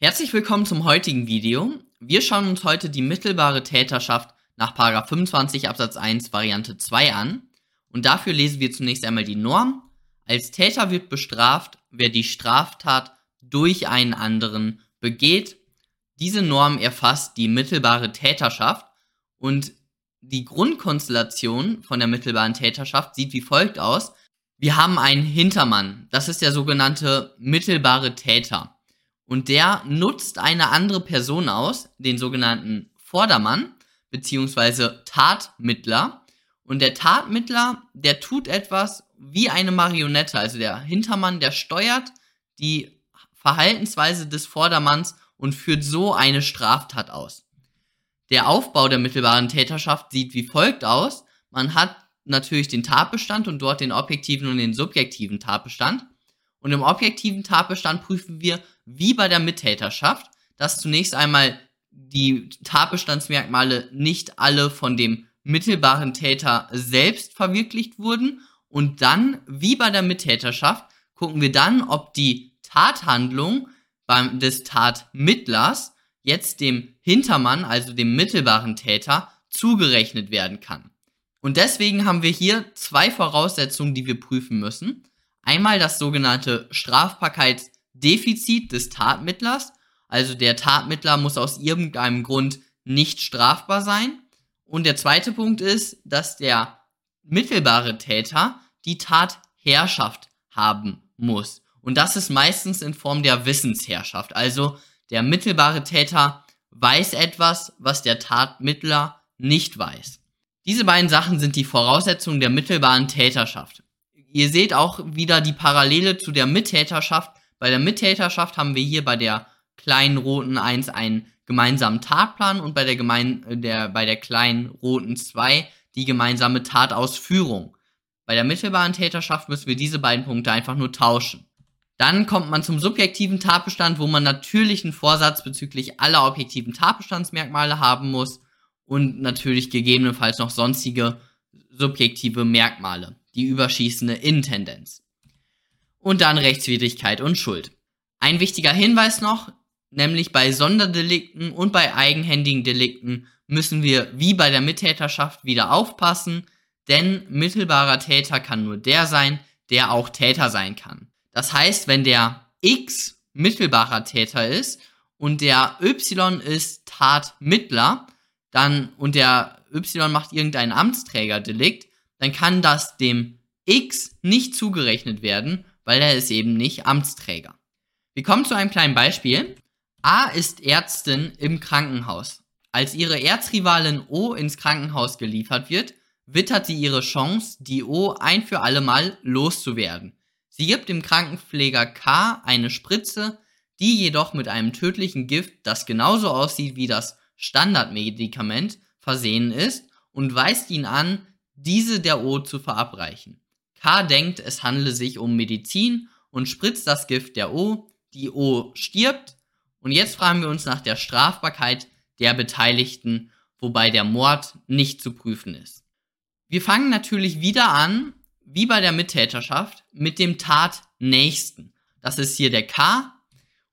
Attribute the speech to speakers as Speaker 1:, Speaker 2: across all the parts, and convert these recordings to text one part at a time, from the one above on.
Speaker 1: Herzlich willkommen zum heutigen Video. Wir schauen uns heute die mittelbare Täterschaft nach 25 Absatz 1 Variante 2 an. Und dafür lesen wir zunächst einmal die Norm. Als Täter wird bestraft, wer die Straftat durch einen anderen begeht. Diese Norm erfasst die mittelbare Täterschaft und die Grundkonstellation von der mittelbaren Täterschaft sieht wie folgt aus. Wir haben einen Hintermann. Das ist der sogenannte mittelbare Täter und der nutzt eine andere Person aus, den sogenannten Vordermann beziehungsweise Tatmittler. Und der Tatmittler, der tut etwas wie eine Marionette. Also der Hintermann, der steuert die Verhaltensweise des Vordermanns und führt so eine Straftat aus. Der Aufbau der mittelbaren Täterschaft sieht wie folgt aus. Man hat natürlich den Tatbestand und dort den objektiven und den subjektiven Tatbestand. Und im objektiven Tatbestand prüfen wir, wie bei der Mittäterschaft, dass zunächst einmal die Tatbestandsmerkmale nicht alle von dem mittelbaren Täter selbst verwirklicht wurden. Und dann, wie bei der Mittäterschaft, gucken wir dann, ob die Tathandlung beim, des Tatmittlers jetzt dem Hintermann, also dem mittelbaren Täter, zugerechnet werden kann. Und deswegen haben wir hier zwei Voraussetzungen, die wir prüfen müssen. Einmal das sogenannte Strafbarkeitsdefizit des Tatmittlers, also der Tatmittler muss aus irgendeinem Grund nicht strafbar sein. Und der zweite Punkt ist, dass der mittelbare Täter die Tatherrschaft haben muss. Und das ist meistens in Form der Wissensherrschaft. Also der mittelbare Täter weiß etwas, was der Tatmittler nicht weiß. Diese beiden Sachen sind die Voraussetzungen der mittelbaren Täterschaft ihr seht auch wieder die Parallele zu der Mittäterschaft. Bei der Mittäterschaft haben wir hier bei der kleinen roten 1 einen gemeinsamen Tatplan und bei der, gemein, äh, der, bei der kleinen roten 2 die gemeinsame Tatausführung. Bei der mittelbaren Täterschaft müssen wir diese beiden Punkte einfach nur tauschen. Dann kommt man zum subjektiven Tatbestand, wo man natürlich einen Vorsatz bezüglich aller objektiven Tatbestandsmerkmale haben muss und natürlich gegebenenfalls noch sonstige subjektive Merkmale die überschießende Intendenz. Und dann Rechtswidrigkeit und Schuld. Ein wichtiger Hinweis noch, nämlich bei Sonderdelikten und bei eigenhändigen Delikten müssen wir wie bei der Mittäterschaft wieder aufpassen, denn mittelbarer Täter kann nur der sein, der auch Täter sein kann. Das heißt, wenn der X mittelbarer Täter ist und der Y ist Tatmittler, dann und der Y macht irgendein Amtsträgerdelikt, dann kann das dem X nicht zugerechnet werden, weil er ist eben nicht Amtsträger. Wir kommen zu einem kleinen Beispiel. A ist Ärztin im Krankenhaus. Als ihre Erzrivalin O ins Krankenhaus geliefert wird, wittert sie ihre Chance, die O ein für alle Mal loszuwerden. Sie gibt dem Krankenpfleger K eine Spritze, die jedoch mit einem tödlichen Gift, das genauso aussieht wie das Standardmedikament, versehen ist und weist ihn an, diese der O zu verabreichen. K denkt, es handle sich um Medizin und spritzt das Gift der O. Die O stirbt. Und jetzt fragen wir uns nach der Strafbarkeit der Beteiligten, wobei der Mord nicht zu prüfen ist. Wir fangen natürlich wieder an, wie bei der Mittäterschaft, mit dem Tatnächsten. Das ist hier der K.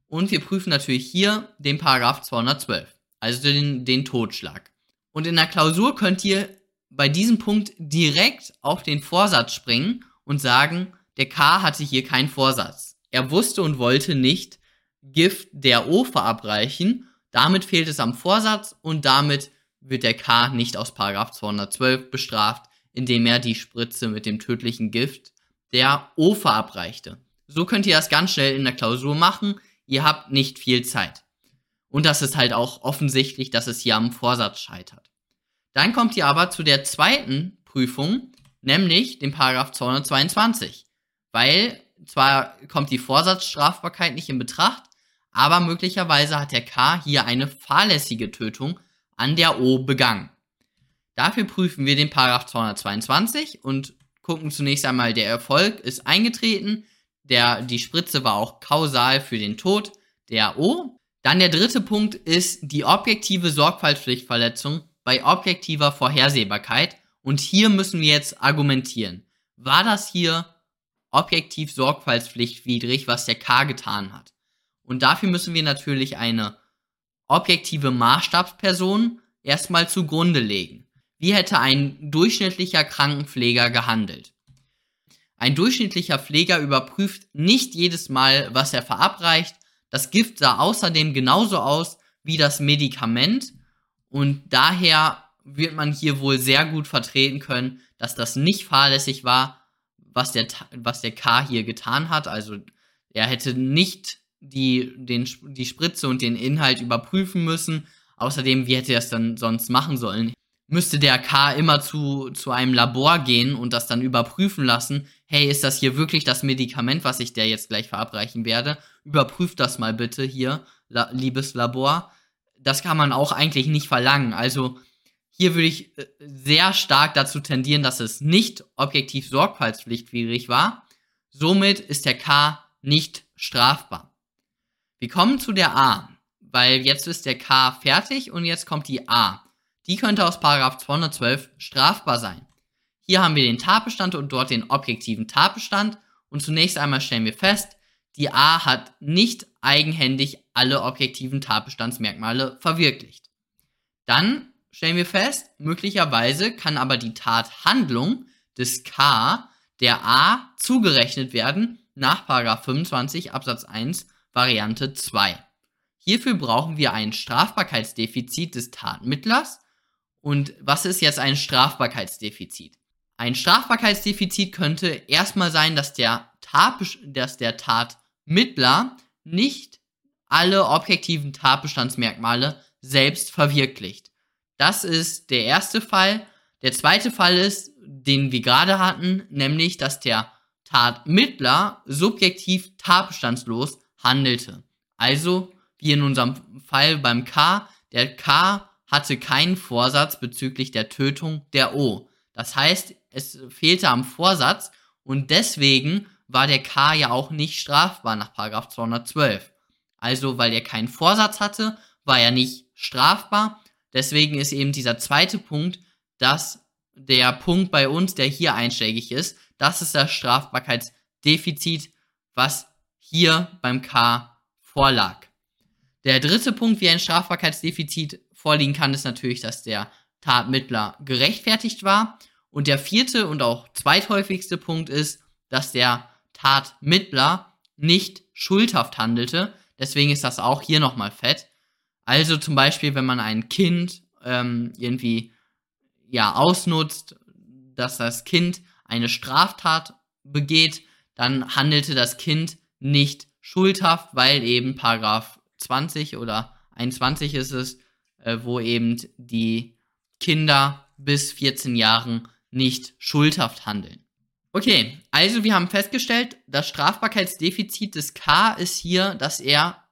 Speaker 1: Und wir prüfen natürlich hier den Paragraph 212, also den, den Totschlag. Und in der Klausur könnt ihr bei diesem Punkt direkt auf den Vorsatz springen und sagen, der K hatte hier keinen Vorsatz. Er wusste und wollte nicht Gift der O verabreichen. Damit fehlt es am Vorsatz und damit wird der K nicht aus Paragraph 212 bestraft, indem er die Spritze mit dem tödlichen Gift der O verabreichte. So könnt ihr das ganz schnell in der Klausur machen. Ihr habt nicht viel Zeit. Und das ist halt auch offensichtlich, dass es hier am Vorsatz scheitert. Dann kommt ihr aber zu der zweiten Prüfung, nämlich dem Paragraph 222. Weil zwar kommt die Vorsatzstrafbarkeit nicht in Betracht, aber möglicherweise hat der K hier eine fahrlässige Tötung an der O begangen. Dafür prüfen wir den Paragraph 222 und gucken zunächst einmal, der Erfolg ist eingetreten, der, die Spritze war auch kausal für den Tod der O. Dann der dritte Punkt ist die objektive Sorgfaltspflichtverletzung bei objektiver Vorhersehbarkeit. Und hier müssen wir jetzt argumentieren. War das hier objektiv sorgfaltspflichtwidrig, was der K getan hat? Und dafür müssen wir natürlich eine objektive Maßstabsperson erstmal zugrunde legen. Wie hätte ein durchschnittlicher Krankenpfleger gehandelt? Ein durchschnittlicher Pfleger überprüft nicht jedes Mal, was er verabreicht. Das Gift sah außerdem genauso aus wie das Medikament und daher wird man hier wohl sehr gut vertreten können, dass das nicht fahrlässig war, was der, was der K hier getan hat. Also er hätte nicht die, den, die Spritze und den Inhalt überprüfen müssen. Außerdem, wie hätte er es dann sonst machen sollen? Müsste der K immer zu, zu einem Labor gehen und das dann überprüfen lassen? Hey, ist das hier wirklich das Medikament, was ich der jetzt gleich verabreichen werde? Überprüft das mal bitte hier, liebes Labor. Das kann man auch eigentlich nicht verlangen. Also hier würde ich äh, sehr stark dazu tendieren, dass es nicht objektiv sorgfaltspflichtwidrig war. Somit ist der K nicht strafbar. Wir kommen zu der A, weil jetzt ist der K fertig und jetzt kommt die A. Die könnte aus 212 strafbar sein. Hier haben wir den Tatbestand und dort den objektiven Tatbestand und zunächst einmal stellen wir fest, die A hat nicht eigenhändig alle objektiven Tatbestandsmerkmale verwirklicht. Dann stellen wir fest, möglicherweise kann aber die Tathandlung des K der A zugerechnet werden nach 25 Absatz 1 Variante 2. Hierfür brauchen wir ein Strafbarkeitsdefizit des Tatmittlers. Und was ist jetzt ein Strafbarkeitsdefizit? Ein Strafbarkeitsdefizit könnte erstmal sein, dass der, Tat, dass der Tatmittler nicht alle objektiven Tatbestandsmerkmale selbst verwirklicht. Das ist der erste Fall. Der zweite Fall ist, den wir gerade hatten, nämlich, dass der Tatmittler subjektiv tatbestandslos handelte. Also, wie in unserem Fall beim K, der K hatte keinen Vorsatz bezüglich der Tötung der O. Das heißt, es fehlte am Vorsatz und deswegen war der K ja auch nicht strafbar nach 212. Also, weil er keinen Vorsatz hatte, war er nicht strafbar Deswegen ist eben dieser zweite Punkt, dass der Punkt bei uns, der hier einschlägig ist, das ist das Strafbarkeitsdefizit, was hier beim K vorlag. Der dritte Punkt, wie ein Strafbarkeitsdefizit vorliegen kann, ist natürlich, dass der Tatmittler gerechtfertigt war. Und der vierte und auch zweithäufigste Punkt ist, dass der Tatmittler nicht schuldhaft handelte. Deswegen ist das auch hier nochmal fett. Also zum Beispiel, wenn man ein Kind ähm, irgendwie ja ausnutzt, dass das Kind eine Straftat begeht, dann handelte das Kind nicht schuldhaft, weil eben Paragraph 20 oder 21 ist es, äh, wo eben die Kinder bis 14 Jahren nicht schuldhaft handeln. Okay, also wir haben festgestellt, das Strafbarkeitsdefizit des K ist hier, dass er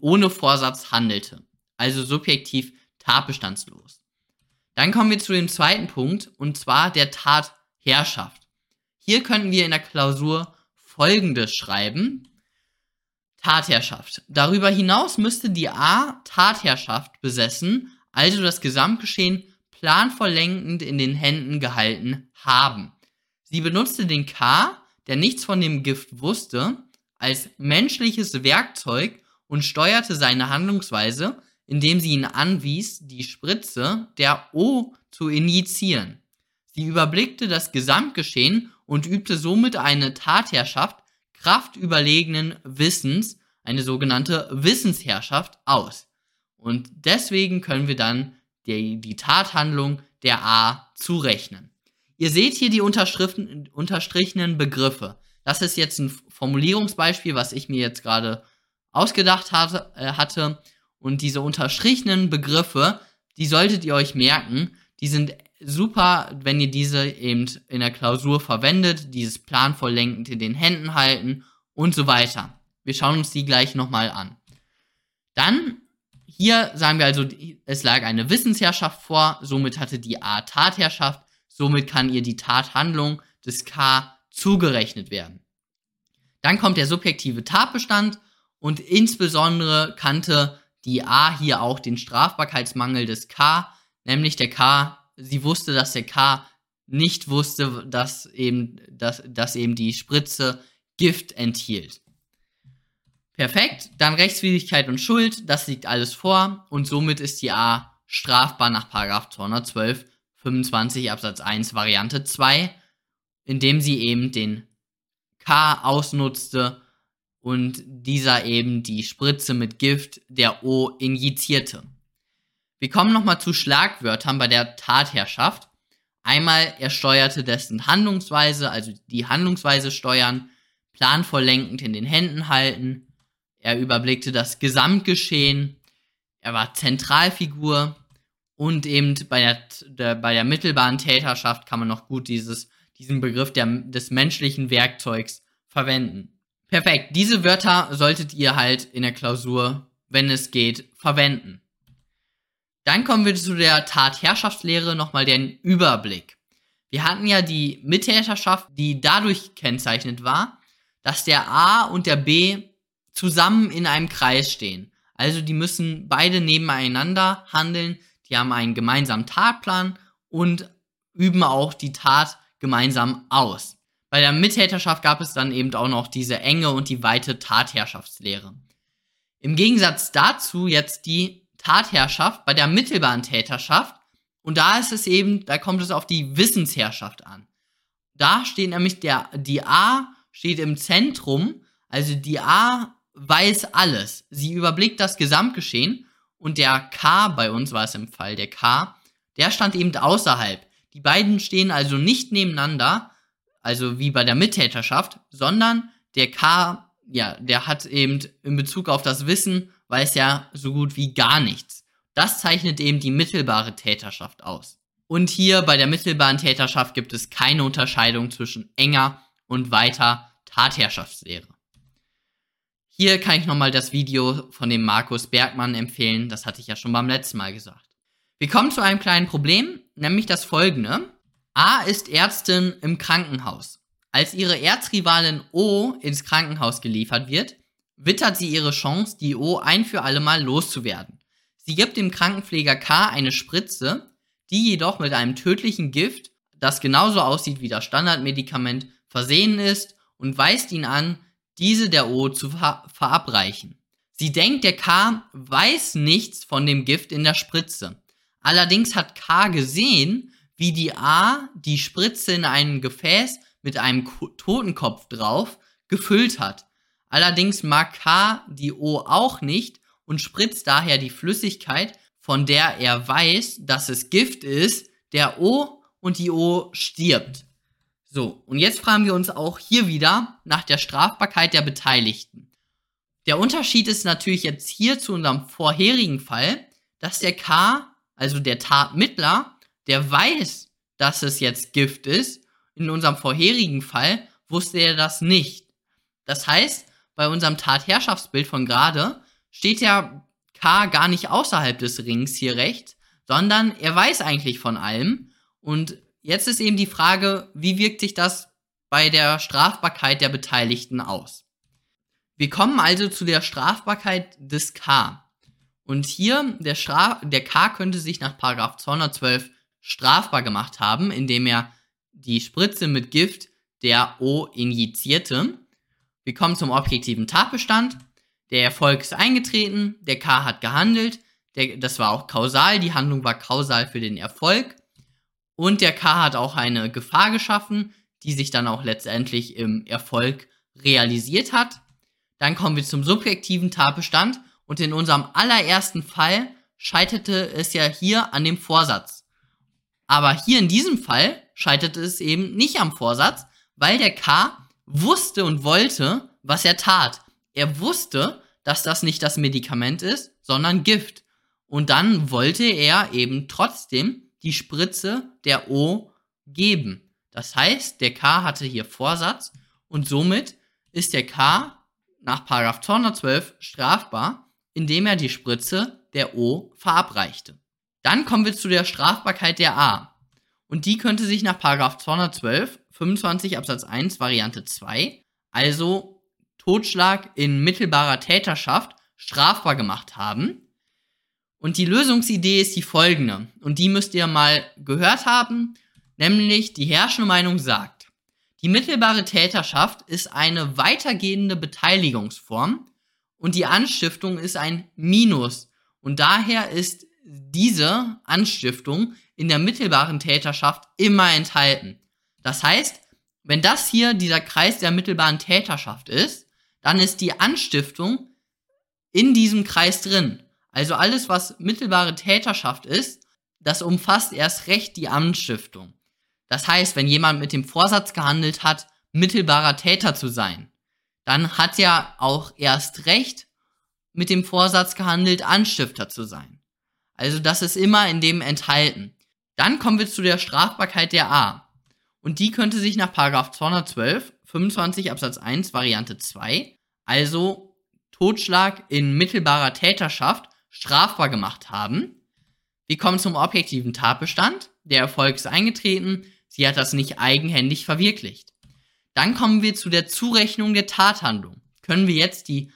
Speaker 1: ohne Vorsatz handelte also subjektiv tatbestandslos. Dann kommen wir zu dem zweiten Punkt, und zwar der Tatherrschaft. Hier könnten wir in der Klausur folgendes schreiben. Tatherrschaft. Darüber hinaus müsste die A Tatherrschaft besessen, also das Gesamtgeschehen planvolllenkend in den Händen gehalten haben. Sie benutzte den K, der nichts von dem Gift wusste, als menschliches Werkzeug und steuerte seine Handlungsweise indem sie ihn anwies, die Spritze der O zu injizieren. Sie überblickte das Gesamtgeschehen und übte somit eine Tatherrschaft kraftüberlegenen Wissens, eine sogenannte Wissensherrschaft, aus. Und deswegen können wir dann die, die Tathandlung der A zurechnen. Ihr seht hier die unterstrichenen Begriffe. Das ist jetzt ein Formulierungsbeispiel, was ich mir jetzt gerade ausgedacht hatte, äh, hatte. Und diese unterstrichenen Begriffe, die solltet ihr euch merken. Die sind super, wenn ihr diese eben in der Klausur verwendet. Dieses planvoll lenkend in den Händen halten und so weiter. Wir schauen uns die gleich nochmal an. Dann, hier sagen wir also, es lag eine Wissensherrschaft vor, somit hatte die A Tatherrschaft, somit kann ihr die Tathandlung des K zugerechnet werden. Dann kommt der subjektive Tatbestand und insbesondere kannte die A hier auch den Strafbarkeitsmangel des K, nämlich der K, sie wusste, dass der K nicht wusste, dass eben, dass, dass eben die Spritze Gift enthielt. Perfekt, dann Rechtswidrigkeit und Schuld, das liegt alles vor und somit ist die A strafbar nach 212 25 Absatz 1 Variante 2, indem sie eben den K ausnutzte und dieser eben die Spritze mit Gift der O injizierte. Wir kommen nochmal zu Schlagwörtern bei der Tatherrschaft. Einmal, er steuerte dessen Handlungsweise, also die Handlungsweise steuern, planvoll lenkend in den Händen halten. Er überblickte das Gesamtgeschehen. Er war Zentralfigur. Und eben bei der, der, bei der mittelbaren Täterschaft kann man noch gut dieses, diesen Begriff der, des menschlichen Werkzeugs verwenden. Perfekt. Diese Wörter solltet ihr halt in der Klausur, wenn es geht, verwenden. Dann kommen wir zu der Tatherrschaftslehre nochmal den Überblick. Wir hatten ja die Mittäterschaft, die dadurch kennzeichnet war, dass der A und der B zusammen in einem Kreis stehen. Also die müssen beide nebeneinander handeln, die haben einen gemeinsamen Tatplan und üben auch die Tat gemeinsam aus. Bei der Mittäterschaft gab es dann eben auch noch diese enge und die weite Tatherrschaftslehre. Im Gegensatz dazu jetzt die Tatherrschaft bei der mittelbaren Täterschaft. Und da ist es eben, da kommt es auf die Wissensherrschaft an. Da steht nämlich der, die A steht im Zentrum, also die A weiß alles. Sie überblickt das Gesamtgeschehen und der K, bei uns war es im Fall der K, der stand eben außerhalb. Die beiden stehen also nicht nebeneinander, also wie bei der Mittäterschaft, sondern der K, ja, der hat eben in Bezug auf das Wissen, weiß ja so gut wie gar nichts. Das zeichnet eben die mittelbare Täterschaft aus. Und hier bei der mittelbaren Täterschaft gibt es keine Unterscheidung zwischen enger und weiter Tatherrschaftslehre. Hier kann ich nochmal das Video von dem Markus Bergmann empfehlen, das hatte ich ja schon beim letzten Mal gesagt. Wir kommen zu einem kleinen Problem, nämlich das folgende. A ist Ärztin im Krankenhaus. Als ihre Erzrivalin O ins Krankenhaus geliefert wird, wittert sie ihre Chance, die O ein für alle Mal loszuwerden. Sie gibt dem Krankenpfleger K eine Spritze, die jedoch mit einem tödlichen Gift, das genauso aussieht wie das Standardmedikament, versehen ist und weist ihn an, diese der O zu ver verabreichen. Sie denkt, der K weiß nichts von dem Gift in der Spritze. Allerdings hat K gesehen, wie die A die Spritze in einem Gefäß mit einem Totenkopf drauf gefüllt hat. Allerdings mag K die O auch nicht und spritzt daher die Flüssigkeit, von der er weiß, dass es Gift ist, der O und die O stirbt. So, und jetzt fragen wir uns auch hier wieder nach der Strafbarkeit der Beteiligten. Der Unterschied ist natürlich jetzt hier zu unserem vorherigen Fall, dass der K, also der Tatmittler, der weiß, dass es jetzt Gift ist. In unserem vorherigen Fall wusste er das nicht. Das heißt, bei unserem Tatherrschaftsbild von gerade steht der K gar nicht außerhalb des Rings hier rechts, sondern er weiß eigentlich von allem. Und jetzt ist eben die Frage, wie wirkt sich das bei der Strafbarkeit der Beteiligten aus? Wir kommen also zu der Strafbarkeit des K. Und hier, der, Straf der K könnte sich nach 212 strafbar gemacht haben, indem er die Spritze mit Gift der O injizierte. Wir kommen zum objektiven Tatbestand. Der Erfolg ist eingetreten, der K hat gehandelt, der, das war auch kausal, die Handlung war kausal für den Erfolg. Und der K hat auch eine Gefahr geschaffen, die sich dann auch letztendlich im Erfolg realisiert hat. Dann kommen wir zum subjektiven Tatbestand und in unserem allerersten Fall scheiterte es ja hier an dem Vorsatz. Aber hier in diesem Fall scheiterte es eben nicht am Vorsatz, weil der K wusste und wollte, was er tat. Er wusste, dass das nicht das Medikament ist, sondern Gift. Und dann wollte er eben trotzdem die Spritze der O geben. Das heißt, der K hatte hier Vorsatz und somit ist der K nach 212 strafbar, indem er die Spritze der O verabreichte. Dann kommen wir zu der Strafbarkeit der A. Und die könnte sich nach 212, 25 Absatz 1 Variante 2, also Totschlag in mittelbarer Täterschaft, strafbar gemacht haben. Und die Lösungsidee ist die folgende. Und die müsst ihr mal gehört haben. Nämlich die herrschende Meinung sagt, die mittelbare Täterschaft ist eine weitergehende Beteiligungsform und die Anstiftung ist ein Minus. Und daher ist diese Anstiftung in der mittelbaren Täterschaft immer enthalten. Das heißt, wenn das hier dieser Kreis der mittelbaren Täterschaft ist, dann ist die Anstiftung in diesem Kreis drin. Also alles, was mittelbare Täterschaft ist, das umfasst erst recht die Anstiftung. Das heißt, wenn jemand mit dem Vorsatz gehandelt hat, mittelbarer Täter zu sein, dann hat er auch erst recht mit dem Vorsatz gehandelt, Anstifter zu sein. Also das ist immer in dem enthalten. Dann kommen wir zu der Strafbarkeit der A. Und die könnte sich nach 212, 25 Absatz 1 Variante 2, also Totschlag in mittelbarer Täterschaft, strafbar gemacht haben. Wir kommen zum objektiven Tatbestand. Der Erfolg ist eingetreten, sie hat das nicht eigenhändig verwirklicht. Dann kommen wir zu der Zurechnung der Tathandlung. Können wir jetzt die,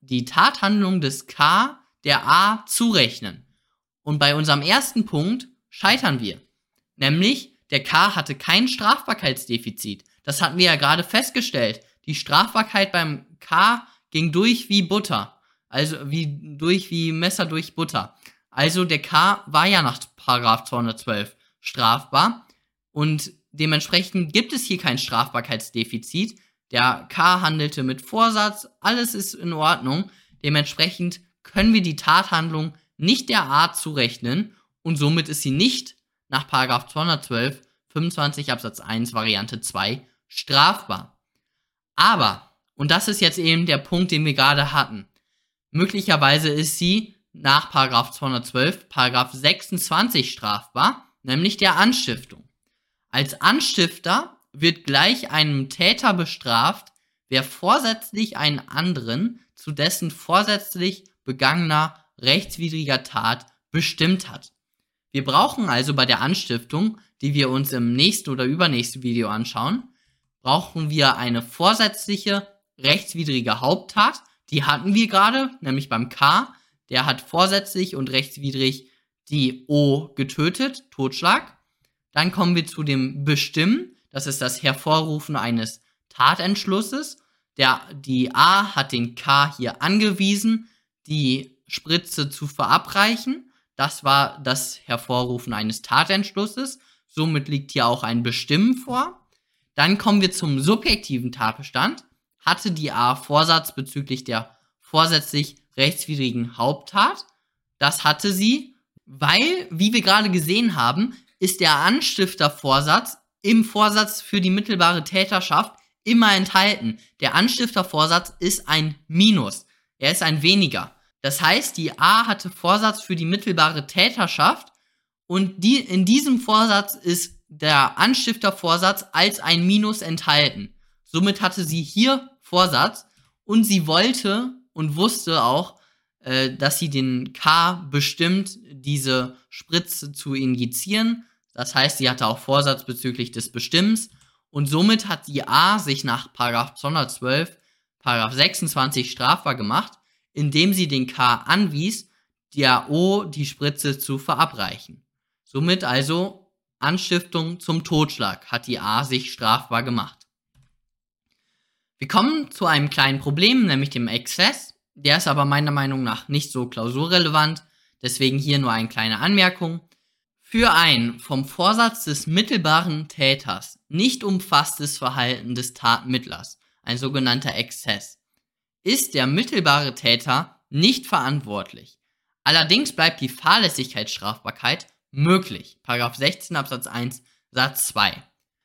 Speaker 1: die Tathandlung des K der A zurechnen? Und bei unserem ersten Punkt scheitern wir. Nämlich, der K hatte kein Strafbarkeitsdefizit. Das hatten wir ja gerade festgestellt. Die Strafbarkeit beim K ging durch wie Butter. Also wie durch wie Messer durch Butter. Also der K war ja nach Paragraph 212 strafbar und dementsprechend gibt es hier kein Strafbarkeitsdefizit. Der K handelte mit Vorsatz, alles ist in Ordnung. Dementsprechend können wir die Tathandlung nicht der Art zurechnen und somit ist sie nicht nach 212 25 Absatz 1 Variante 2 strafbar. Aber, und das ist jetzt eben der Punkt, den wir gerade hatten, möglicherweise ist sie nach 212 Paragraph 26 strafbar, nämlich der Anstiftung. Als Anstifter wird gleich einem Täter bestraft, wer vorsätzlich einen anderen zu dessen vorsätzlich begangener rechtswidriger Tat bestimmt hat. Wir brauchen also bei der Anstiftung, die wir uns im nächsten oder übernächsten Video anschauen, brauchen wir eine vorsätzliche rechtswidrige Haupttat. Die hatten wir gerade, nämlich beim K. Der hat vorsätzlich und rechtswidrig die O getötet, Totschlag. Dann kommen wir zu dem Bestimmen. Das ist das Hervorrufen eines Tatentschlusses. Der, die A hat den K hier angewiesen. Die Spritze zu verabreichen. Das war das Hervorrufen eines Tatentschlusses. Somit liegt hier auch ein Bestimmen vor. Dann kommen wir zum subjektiven Tatbestand. Hatte die A Vorsatz bezüglich der vorsätzlich rechtswidrigen Haupttat? Das hatte sie, weil, wie wir gerade gesehen haben, ist der Anstiftervorsatz im Vorsatz für die mittelbare Täterschaft immer enthalten. Der Anstiftervorsatz ist ein Minus. Er ist ein weniger. Das heißt, die A hatte Vorsatz für die mittelbare Täterschaft und die, in diesem Vorsatz ist der Anstiftervorsatz als ein Minus enthalten. Somit hatte sie hier Vorsatz und sie wollte und wusste auch, äh, dass sie den K bestimmt, diese Spritze zu injizieren. Das heißt, sie hatte auch Vorsatz bezüglich des Bestimmens und somit hat die A sich nach 212, 26 strafbar gemacht indem sie den K anwies, der O die Spritze zu verabreichen. Somit also Anstiftung zum Totschlag hat die A sich strafbar gemacht. Wir kommen zu einem kleinen Problem, nämlich dem Exzess. Der ist aber meiner Meinung nach nicht so klausurrelevant, deswegen hier nur eine kleine Anmerkung. Für ein vom Vorsatz des mittelbaren Täters nicht umfasstes Verhalten des Tatmittlers, ein sogenannter Exzess, ist der mittelbare Täter nicht verantwortlich. Allerdings bleibt die Fahrlässigkeitsstrafbarkeit möglich. Paragraph 16 Absatz 1 Satz 2.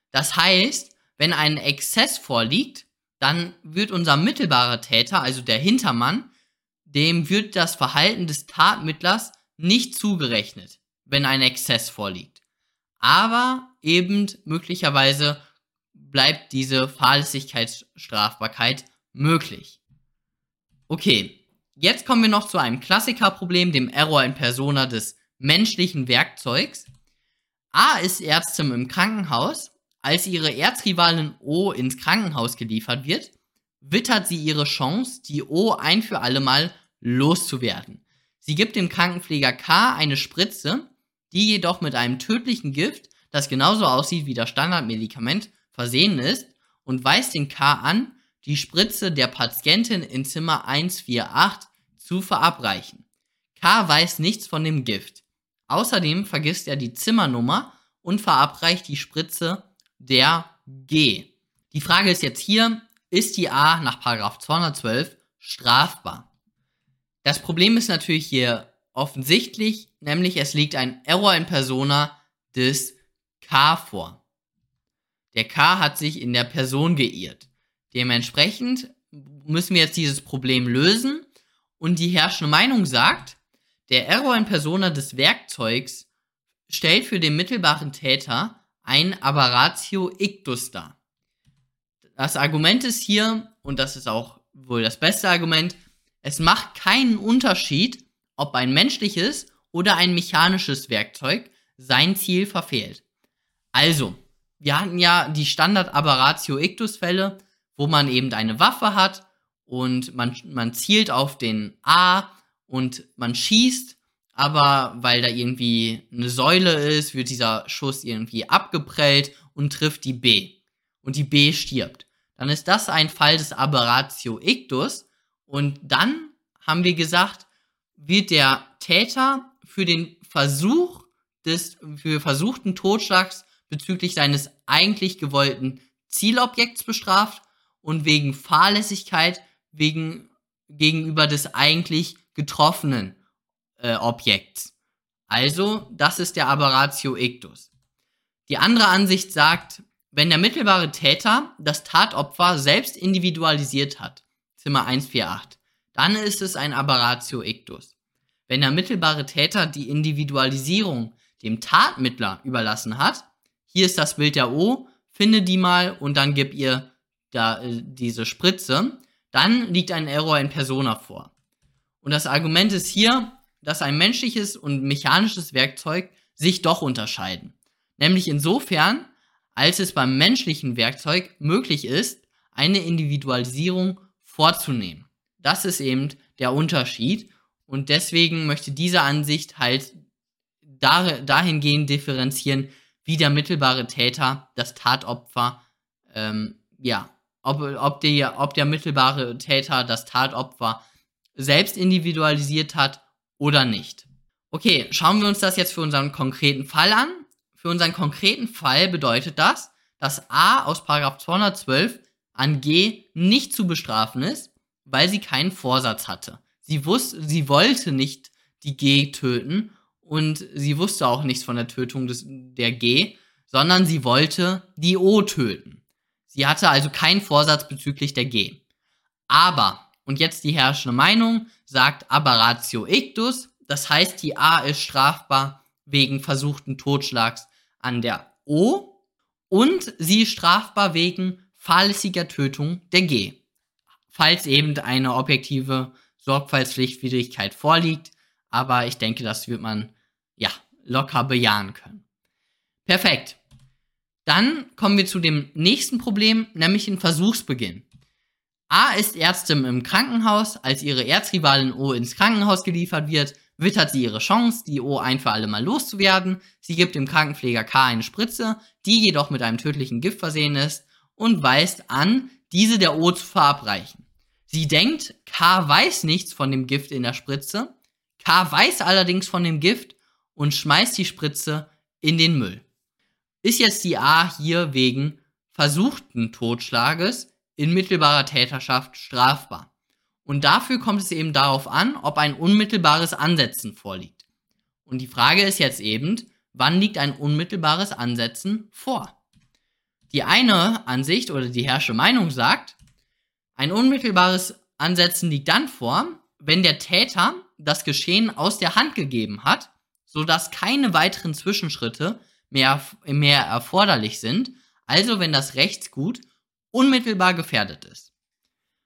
Speaker 1: Das heißt, wenn ein Exzess vorliegt, dann wird unser mittelbarer Täter, also der Hintermann, dem wird das Verhalten des Tatmittlers nicht zugerechnet, wenn ein Exzess vorliegt. Aber eben möglicherweise bleibt diese Fahrlässigkeitsstrafbarkeit möglich. Okay, jetzt kommen wir noch zu einem Klassikerproblem, dem Error in Persona des menschlichen Werkzeugs. A ist Ärztin im Krankenhaus. Als ihre Erzrivalin O ins Krankenhaus geliefert wird, wittert sie ihre Chance, die O ein für alle Mal loszuwerden. Sie gibt dem Krankenpfleger K eine Spritze, die jedoch mit einem tödlichen Gift, das genauso aussieht wie das Standardmedikament, versehen ist und weist den K an, die Spritze der Patientin in Zimmer 148 zu verabreichen. K weiß nichts von dem Gift. Außerdem vergisst er die Zimmernummer und verabreicht die Spritze der G. Die Frage ist jetzt hier, ist die A nach 212 strafbar? Das Problem ist natürlich hier offensichtlich, nämlich es liegt ein Error in Persona des K vor. Der K hat sich in der Person geirrt. Dementsprechend müssen wir jetzt dieses Problem lösen und die herrschende Meinung sagt, der Error in Persona des Werkzeugs stellt für den mittelbaren Täter ein Aberratio Ictus dar. Das Argument ist hier, und das ist auch wohl das beste Argument, es macht keinen Unterschied, ob ein menschliches oder ein mechanisches Werkzeug sein Ziel verfehlt. Also, wir hatten ja die Standard Aberratio Ictus Fälle, wo man eben eine Waffe hat und man, man zielt auf den A und man schießt, aber weil da irgendwie eine Säule ist, wird dieser Schuss irgendwie abgeprellt und trifft die B. Und die B stirbt. Dann ist das ein Fall des Aberratio Ictus und dann haben wir gesagt, wird der Täter für den Versuch des, für versuchten Totschlags bezüglich seines eigentlich gewollten Zielobjekts bestraft und wegen Fahrlässigkeit wegen gegenüber des eigentlich getroffenen äh, Objekts. Also, das ist der Aberratio Ictus. Die andere Ansicht sagt, wenn der mittelbare Täter das Tatopfer selbst individualisiert hat, Zimmer 148, dann ist es ein Aberratio Ictus. Wenn der mittelbare Täter die Individualisierung dem Tatmittler überlassen hat, hier ist das Bild der O, finde die mal und dann gib ihr da äh, diese Spritze, dann liegt ein Error in Persona vor. Und das Argument ist hier, dass ein menschliches und mechanisches Werkzeug sich doch unterscheiden. Nämlich insofern, als es beim menschlichen Werkzeug möglich ist, eine Individualisierung vorzunehmen. Das ist eben der Unterschied und deswegen möchte diese Ansicht halt dahingehend differenzieren, wie der mittelbare Täter das Tatopfer ähm, ja, ob, ob, die, ob der mittelbare Täter das Tatopfer selbst individualisiert hat oder nicht. Okay, schauen wir uns das jetzt für unseren konkreten Fall an. Für unseren konkreten Fall bedeutet das, dass A aus 212 an G nicht zu bestrafen ist, weil sie keinen Vorsatz hatte. Sie wusste, sie wollte nicht die G töten und sie wusste auch nichts von der Tötung des, der G, sondern sie wollte die O töten. Sie hatte also keinen Vorsatz bezüglich der G. Aber, und jetzt die herrschende Meinung, sagt Aberratio ictus, das heißt, die A ist strafbar wegen versuchten Totschlags an der O und sie ist strafbar wegen fahrlässiger Tötung der G. Falls eben eine objektive Sorgfaltspflichtwidrigkeit vorliegt, aber ich denke, das wird man ja locker bejahen können. Perfekt. Dann kommen wir zu dem nächsten Problem, nämlich den Versuchsbeginn. A ist Ärztin im Krankenhaus. Als ihre Erzrivalin O ins Krankenhaus geliefert wird, wittert sie ihre Chance, die O ein für alle Mal loszuwerden. Sie gibt dem Krankenpfleger K eine Spritze, die jedoch mit einem tödlichen Gift versehen ist und weist an, diese der O zu verabreichen. Sie denkt, K weiß nichts von dem Gift in der Spritze. K weiß allerdings von dem Gift und schmeißt die Spritze in den Müll ist jetzt die A hier wegen versuchten Totschlages in mittelbarer Täterschaft strafbar. Und dafür kommt es eben darauf an, ob ein unmittelbares Ansetzen vorliegt. Und die Frage ist jetzt eben, wann liegt ein unmittelbares Ansetzen vor? Die eine Ansicht oder die herrsche Meinung sagt, ein unmittelbares Ansetzen liegt dann vor, wenn der Täter das Geschehen aus der Hand gegeben hat, sodass keine weiteren Zwischenschritte mehr, mehr erforderlich sind, also wenn das Rechtsgut unmittelbar gefährdet ist.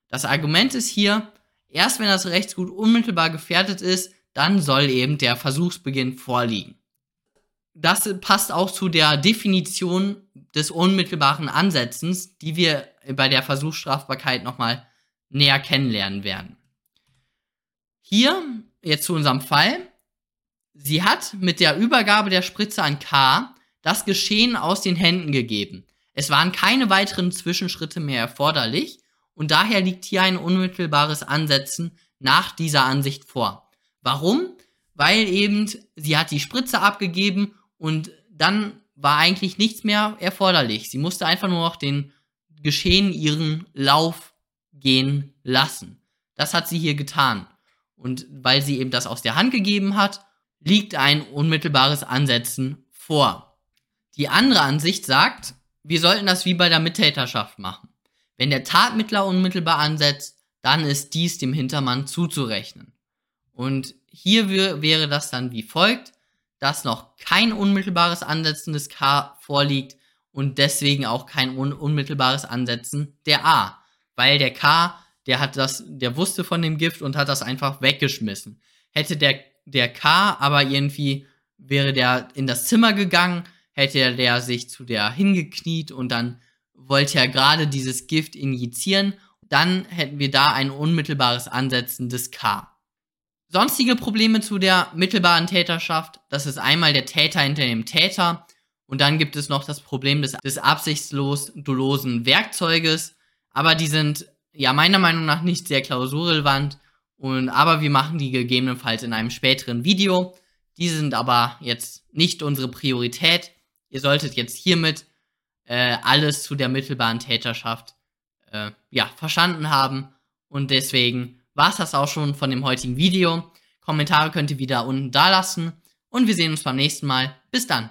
Speaker 1: Das Argument ist hier, erst wenn das Rechtsgut unmittelbar gefährdet ist, dann soll eben der Versuchsbeginn vorliegen. Das passt auch zu der Definition des unmittelbaren Ansetzens, die wir bei der Versuchsstrafbarkeit nochmal näher kennenlernen werden. Hier, jetzt zu unserem Fall, Sie hat mit der Übergabe der Spritze an K das Geschehen aus den Händen gegeben. Es waren keine weiteren Zwischenschritte mehr erforderlich und daher liegt hier ein unmittelbares Ansetzen nach dieser Ansicht vor. Warum? Weil eben sie hat die Spritze abgegeben und dann war eigentlich nichts mehr erforderlich. Sie musste einfach nur noch den Geschehen ihren Lauf gehen lassen. Das hat sie hier getan. Und weil sie eben das aus der Hand gegeben hat, liegt ein unmittelbares Ansetzen vor. Die andere Ansicht sagt, wir sollten das wie bei der Mittäterschaft machen. Wenn der Tatmittler unmittelbar ansetzt, dann ist dies dem Hintermann zuzurechnen. Und hier wäre das dann wie folgt, dass noch kein unmittelbares Ansetzen des K vorliegt und deswegen auch kein un unmittelbares Ansetzen der A, weil der K, der hat das, der wusste von dem Gift und hat das einfach weggeschmissen. Hätte der der K aber irgendwie wäre der in das Zimmer gegangen, hätte der sich zu der hingekniet und dann wollte er gerade dieses Gift injizieren, dann hätten wir da ein unmittelbares Ansetzen des K. Sonstige Probleme zu der mittelbaren Täterschaft, das ist einmal der Täter hinter dem Täter und dann gibt es noch das Problem des, des absichtslos dolosen Werkzeuges, aber die sind ja meiner Meinung nach nicht sehr klausurrelevant und aber wir machen die gegebenenfalls in einem späteren Video. Die sind aber jetzt nicht unsere Priorität. Ihr solltet jetzt hiermit äh, alles zu der mittelbaren Täterschaft äh, ja verstanden haben und deswegen war es das auch schon von dem heutigen Video. Kommentare könnt ihr wieder unten da lassen und wir sehen uns beim nächsten Mal. Bis dann.